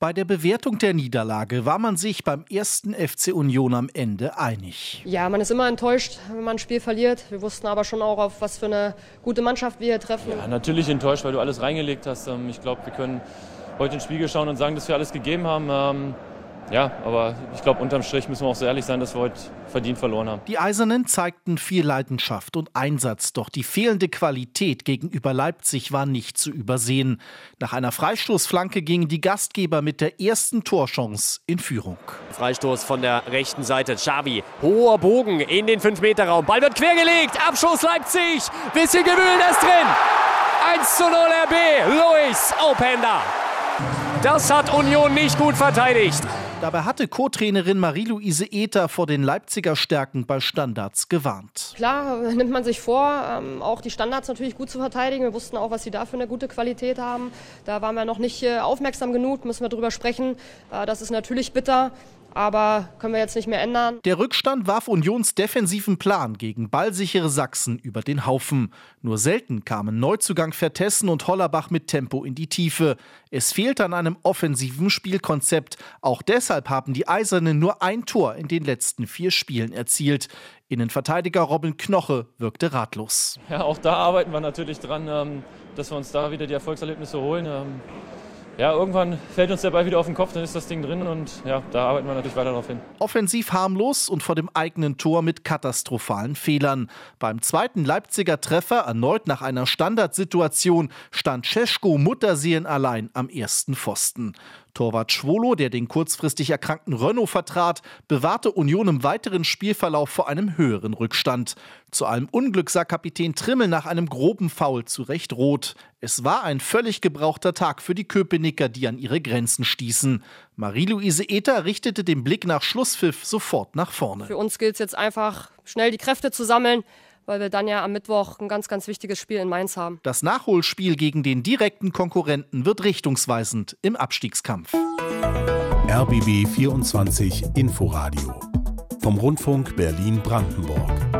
Bei der Bewertung der Niederlage war man sich beim ersten FC Union am Ende einig. Ja, man ist immer enttäuscht, wenn man ein Spiel verliert. Wir wussten aber schon auch, auf was für eine gute Mannschaft wir hier treffen. Ja, natürlich enttäuscht, weil du alles reingelegt hast. Ähm, ich glaube, wir können heute ins Spiegel schauen und sagen, dass wir alles gegeben haben. Ja, aber ich glaube, unterm Strich müssen wir auch so ehrlich sein, dass wir heute verdient verloren haben. Die Eisernen zeigten viel Leidenschaft und Einsatz, doch die fehlende Qualität gegenüber Leipzig war nicht zu übersehen. Nach einer Freistoßflanke gingen die Gastgeber mit der ersten Torchance in Führung. Freistoß von der rechten Seite. Xavi, hoher Bogen in den 5-Meter-Raum. Ball wird quergelegt. Abschuss Leipzig. Bisschen Gewühl ist drin. 1 zu 0 RB. Luis Openda. Das hat Union nicht gut verteidigt. Dabei hatte Co-Trainerin Marie-Louise Ether vor den Leipziger Stärken bei Standards gewarnt. Klar nimmt man sich vor, ähm, auch die Standards natürlich gut zu verteidigen. Wir wussten auch, was sie da für eine gute Qualität haben. Da waren wir noch nicht äh, aufmerksam genug, müssen wir drüber sprechen. Äh, das ist natürlich bitter aber können wir jetzt nicht mehr ändern. Der Rückstand warf Unions defensiven Plan gegen ballsichere Sachsen über den Haufen. Nur selten kamen Neuzugang Vertessen und Hollerbach mit Tempo in die Tiefe. Es fehlt an einem offensiven Spielkonzept. Auch deshalb haben die Eisernen nur ein Tor in den letzten vier Spielen erzielt. Innenverteidiger Robin Knoche wirkte ratlos. Ja, auch da arbeiten wir natürlich dran, ähm, dass wir uns da wieder die Erfolgserlebnisse holen. Ja, irgendwann fällt uns der Ball wieder auf den Kopf, dann ist das Ding drin und ja, da arbeiten wir natürlich weiter darauf hin. Offensiv harmlos und vor dem eigenen Tor mit katastrophalen Fehlern. Beim zweiten Leipziger Treffer, erneut nach einer Standardsituation, stand Cesko Mutterseelen allein am ersten Pfosten. Torwart Schwolo, der den kurzfristig erkrankten Renault vertrat, bewahrte Union im weiteren Spielverlauf vor einem höheren Rückstand. Zu allem Unglück sah Kapitän Trimmel nach einem groben Foul zu Recht rot. Es war ein völlig gebrauchter Tag für die Köpenicker, die an ihre Grenzen stießen. Marie-Louise Ether richtete den Blick nach Schlusspfiff sofort nach vorne. Für uns gilt es jetzt einfach, schnell die Kräfte zu sammeln, weil wir dann ja am Mittwoch ein ganz, ganz wichtiges Spiel in Mainz haben. Das Nachholspiel gegen den direkten Konkurrenten wird richtungsweisend im Abstiegskampf. RBB 24 Inforadio vom Rundfunk Berlin-Brandenburg.